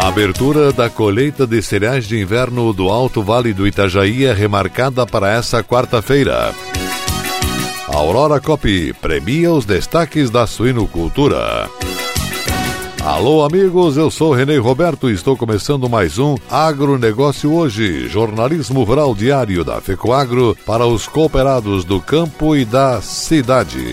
A abertura da colheita de cereais de inverno do Alto Vale do Itajaí é remarcada para essa quarta-feira. A Aurora Copy premia os destaques da suinocultura. Alô, amigos, eu sou Renê Roberto e estou começando mais um Agronegócio Hoje, jornalismo rural diário da FECOAGRO para os cooperados do campo e da cidade.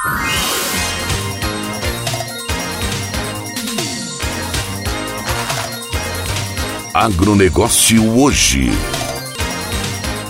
Agronegócio hoje.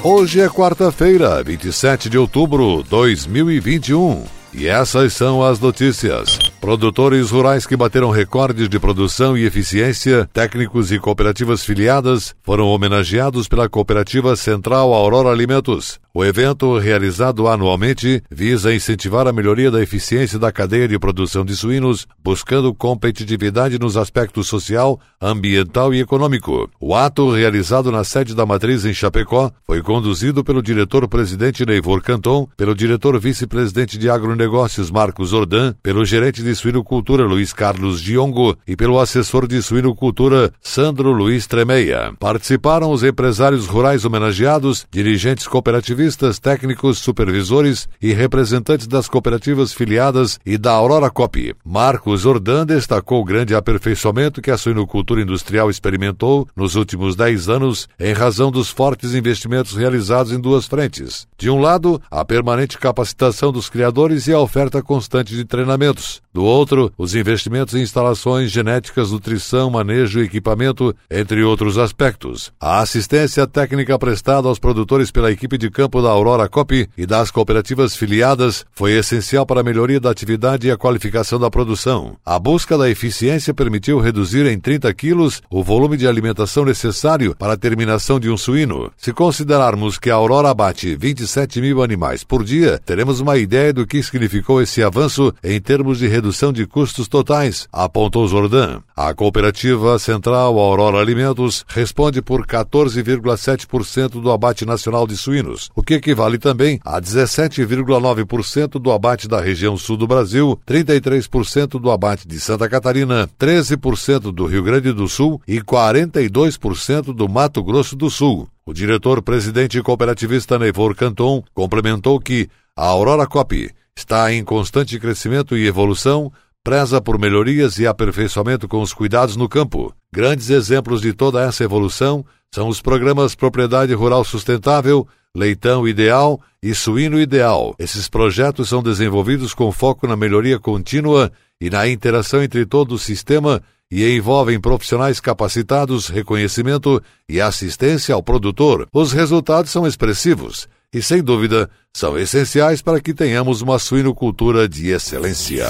Hoje é quarta-feira, 27 de outubro de 2021. E essas são as notícias. Produtores rurais que bateram recordes de produção e eficiência, técnicos e cooperativas filiadas foram homenageados pela Cooperativa Central Aurora Alimentos. O evento, realizado anualmente, visa incentivar a melhoria da eficiência da cadeia de produção de suínos, buscando competitividade nos aspectos social, ambiental e econômico. O ato, realizado na sede da matriz em Chapecó, foi conduzido pelo diretor-presidente Neivor Canton, pelo diretor vice-presidente de agronegócios Marcos Ordan, pelo gerente de suinocultura Luiz Carlos Diongo e pelo assessor de suinocultura Sandro Luiz Tremeia. Participaram os empresários rurais homenageados, dirigentes cooperativistas técnicos, supervisores e representantes das cooperativas filiadas e da Aurora Cop. Marcos Ordan destacou o grande aperfeiçoamento que a suinocultura industrial experimentou nos últimos 10 anos em razão dos fortes investimentos realizados em duas frentes. De um lado, a permanente capacitação dos criadores e a oferta constante de treinamentos. Do outro, os investimentos em instalações genéticas, nutrição, manejo e equipamento, entre outros aspectos. A assistência técnica prestada aos produtores pela equipe de campo da Aurora Cop e das cooperativas filiadas foi essencial para a melhoria da atividade e a qualificação da produção. A busca da eficiência permitiu reduzir em 30 quilos o volume de alimentação necessário para a terminação de um suíno. Se considerarmos que a Aurora abate 27 mil animais por dia, teremos uma ideia do que significou esse avanço em termos de redução de custos totais, apontou Jordan. A cooperativa central Aurora Alimentos responde por 14,7% do abate nacional de suínos, o que equivale também a 17,9% do abate da região sul do Brasil, 33% do abate de Santa Catarina, 13% do Rio Grande do Sul e 42% do Mato Grosso do Sul. O diretor-presidente cooperativista Neivor Canton complementou que a Aurora Cop está em constante crescimento e evolução, preza por melhorias e aperfeiçoamento com os cuidados no campo. Grandes exemplos de toda essa evolução são os programas Propriedade Rural Sustentável, Leitão Ideal e Suíno Ideal. Esses projetos são desenvolvidos com foco na melhoria contínua e na interação entre todo o sistema e envolvem profissionais capacitados, reconhecimento e assistência ao produtor. Os resultados são expressivos e, sem dúvida, são essenciais para que tenhamos uma suinocultura de excelência.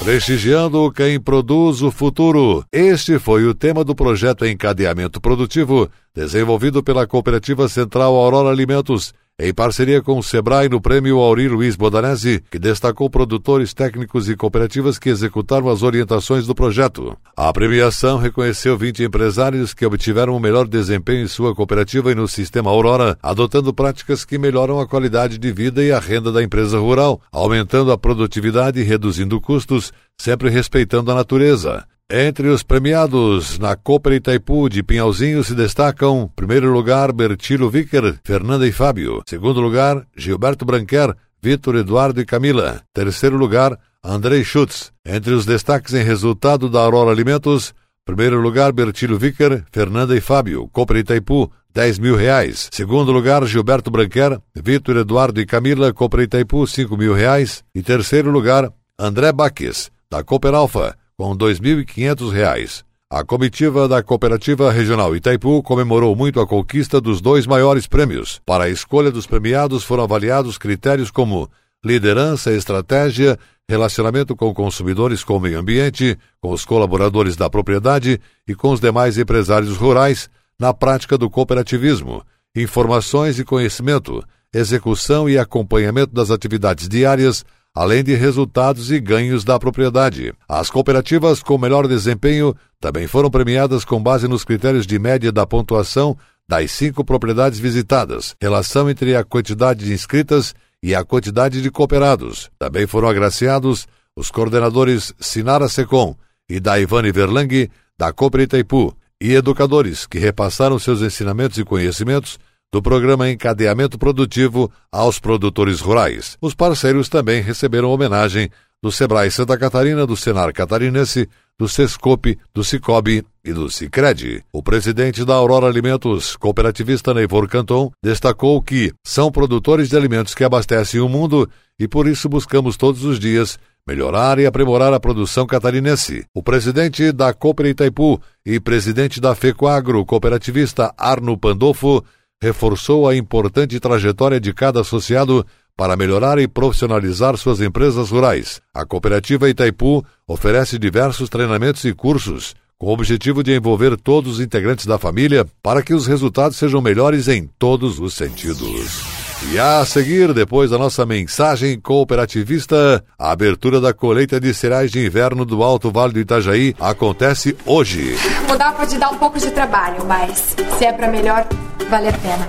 Prestigiando quem produz o futuro. Este foi o tema do projeto Encadeamento Produtivo, desenvolvido pela Cooperativa Central Aurora Alimentos, em parceria com o Sebrae no prêmio Auri Luiz Bodanese, que destacou produtores técnicos e cooperativas que executaram as orientações do projeto. A premiação reconheceu 20 empresários que obtiveram o melhor desempenho em sua cooperativa e no sistema Aurora, adotando práticas que melhoram a qualidade de vida e a renda da empresa rural, aumentando a produtividade e reduzindo custos, sempre respeitando a natureza. Entre os premiados na Copa Itaipu de Pinhalzinho se destacam, primeiro lugar, Bertilo Vicker, Fernanda e Fábio. Segundo lugar, Gilberto Branquer, Vitor Eduardo e Camila. Terceiro lugar, Andrei Schutz. Entre os destaques em resultado da Aurora Alimentos, primeiro lugar, Bertilo Vicker, Fernanda e Fábio. Copa Itaipu, 10 mil reais. Segundo lugar, Gilberto Branquer, Vitor Eduardo e Camila, Copa Itaipu, 5 mil reais. E terceiro lugar, André Baques, da Cooper Alfa, com R$ 2.500. A comitiva da Cooperativa Regional Itaipu comemorou muito a conquista dos dois maiores prêmios. Para a escolha dos premiados foram avaliados critérios como liderança, estratégia, relacionamento com consumidores com o meio ambiente, com os colaboradores da propriedade e com os demais empresários rurais na prática do cooperativismo, informações e conhecimento, execução e acompanhamento das atividades diárias, além de resultados e ganhos da propriedade. As cooperativas com melhor desempenho também foram premiadas com base nos critérios de média da pontuação das cinco propriedades visitadas, relação entre a quantidade de inscritas e a quantidade de cooperados. Também foram agraciados os coordenadores Sinara Secom e Daivane Verlang, da Cooper Itaipu, e educadores que repassaram seus ensinamentos e conhecimentos do programa Encadeamento Produtivo aos produtores rurais. Os parceiros também receberam homenagem do Sebrae Santa Catarina, do Senar Catarinense, do Sescope, do Cicobi e do Cicred. O presidente da Aurora Alimentos, cooperativista Neivor Canton, destacou que são produtores de alimentos que abastecem o mundo e por isso buscamos todos os dias melhorar e aprimorar a produção catarinense. O presidente da Cooper Itaipu e presidente da FECOAGRO, cooperativista Arno Pandolfo, reforçou a importante trajetória de cada associado para melhorar e profissionalizar suas empresas rurais. A cooperativa Itaipu oferece diversos treinamentos e cursos com o objetivo de envolver todos os integrantes da família para que os resultados sejam melhores em todos os sentidos. E a seguir, depois da nossa mensagem cooperativista, a abertura da colheita de cereais de inverno do Alto Vale do Itajaí acontece hoje. Mudar pode dar um pouco de trabalho, mas se é para melhor, vale a pena.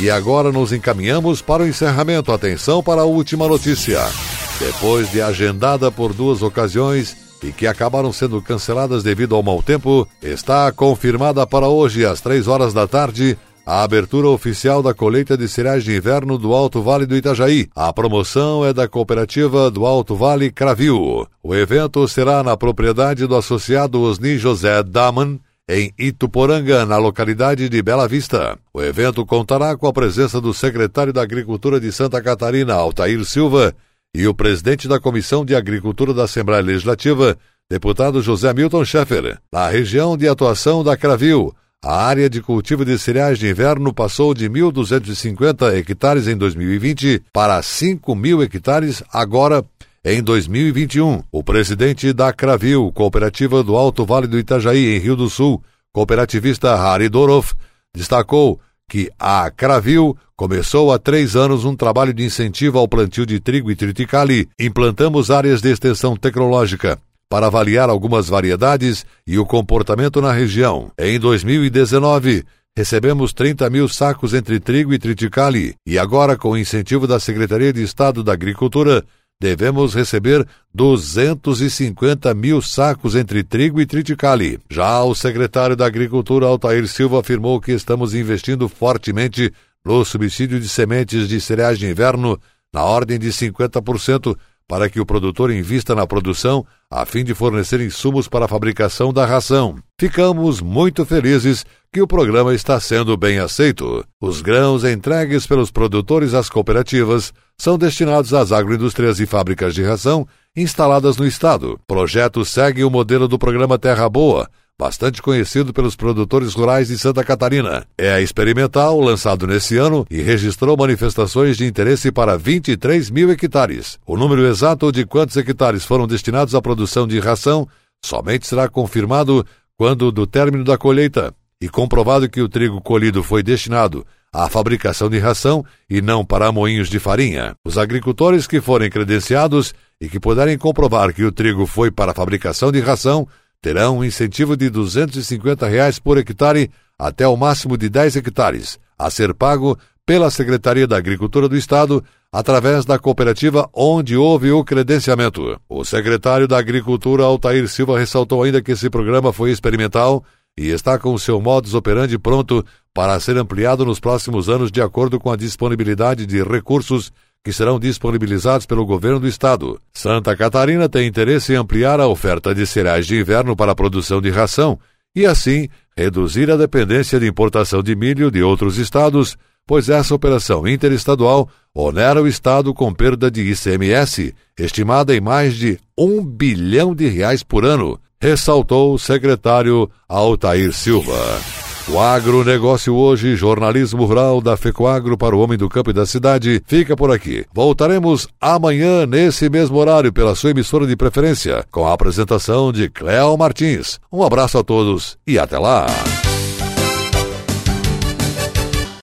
E agora nos encaminhamos para o encerramento. Atenção para a última notícia. Depois de agendada por duas ocasiões e que acabaram sendo canceladas devido ao mau tempo, está confirmada para hoje, às três horas da tarde, a abertura oficial da colheita de cereais de inverno do Alto Vale do Itajaí. A promoção é da cooperativa do Alto Vale Cravil. O evento será na propriedade do associado Osni José Daman, em Ituporanga, na localidade de Bela Vista. O evento contará com a presença do secretário da Agricultura de Santa Catarina, Altair Silva, e o presidente da Comissão de Agricultura da Assembleia Legislativa, deputado José Milton Schaeffer. Na região de atuação da Cravil, a área de cultivo de cereais de inverno passou de 1.250 hectares em 2020 para 5 mil hectares agora em 2021, o presidente da Cravil, cooperativa do Alto Vale do Itajaí, em Rio do Sul, cooperativista Harry Dorov, destacou que a Cravil começou há três anos um trabalho de incentivo ao plantio de trigo e triticale. Implantamos áreas de extensão tecnológica para avaliar algumas variedades e o comportamento na região. Em 2019, recebemos 30 mil sacos entre trigo e triticale e agora, com o incentivo da Secretaria de Estado da Agricultura, devemos receber 250 mil sacos entre trigo e triticale. Já o secretário da Agricultura, Altair Silva, afirmou que estamos investindo fortemente no subsídio de sementes de cereais de inverno, na ordem de 50%, para que o produtor invista na produção a fim de fornecer insumos para a fabricação da ração. Ficamos muito felizes que o programa está sendo bem aceito. Os grãos entregues pelos produtores às cooperativas são destinados às agroindústrias e fábricas de ração instaladas no estado. O projeto segue o modelo do programa Terra Boa, bastante conhecido pelos produtores rurais de Santa Catarina. É experimental, lançado nesse ano e registrou manifestações de interesse para 23 mil hectares. O número exato de quantos hectares foram destinados à produção de ração somente será confirmado quando do término da colheita e comprovado que o trigo colhido foi destinado à fabricação de ração e não para moinhos de farinha. Os agricultores que forem credenciados e que puderem comprovar que o trigo foi para a fabricação de ração terão um incentivo de 250 reais por hectare até o máximo de 10 hectares, a ser pago pela Secretaria da Agricultura do Estado através da cooperativa onde houve o credenciamento. O secretário da Agricultura, Altair Silva, ressaltou ainda que esse programa foi experimental e está com seu modus operandi pronto para ser ampliado nos próximos anos de acordo com a disponibilidade de recursos que serão disponibilizados pelo governo do estado. Santa Catarina tem interesse em ampliar a oferta de cereais de inverno para a produção de ração e, assim, reduzir a dependência de importação de milho de outros estados, pois essa operação interestadual onera o estado com perda de ICMS, estimada em mais de um bilhão de reais por ano, ressaltou o secretário Altair Silva. O agronegócio hoje, jornalismo rural da FECOAGro para o homem do campo e da cidade, fica por aqui. Voltaremos amanhã, nesse mesmo horário, pela sua emissora de preferência, com a apresentação de Cléo Martins. Um abraço a todos e até lá!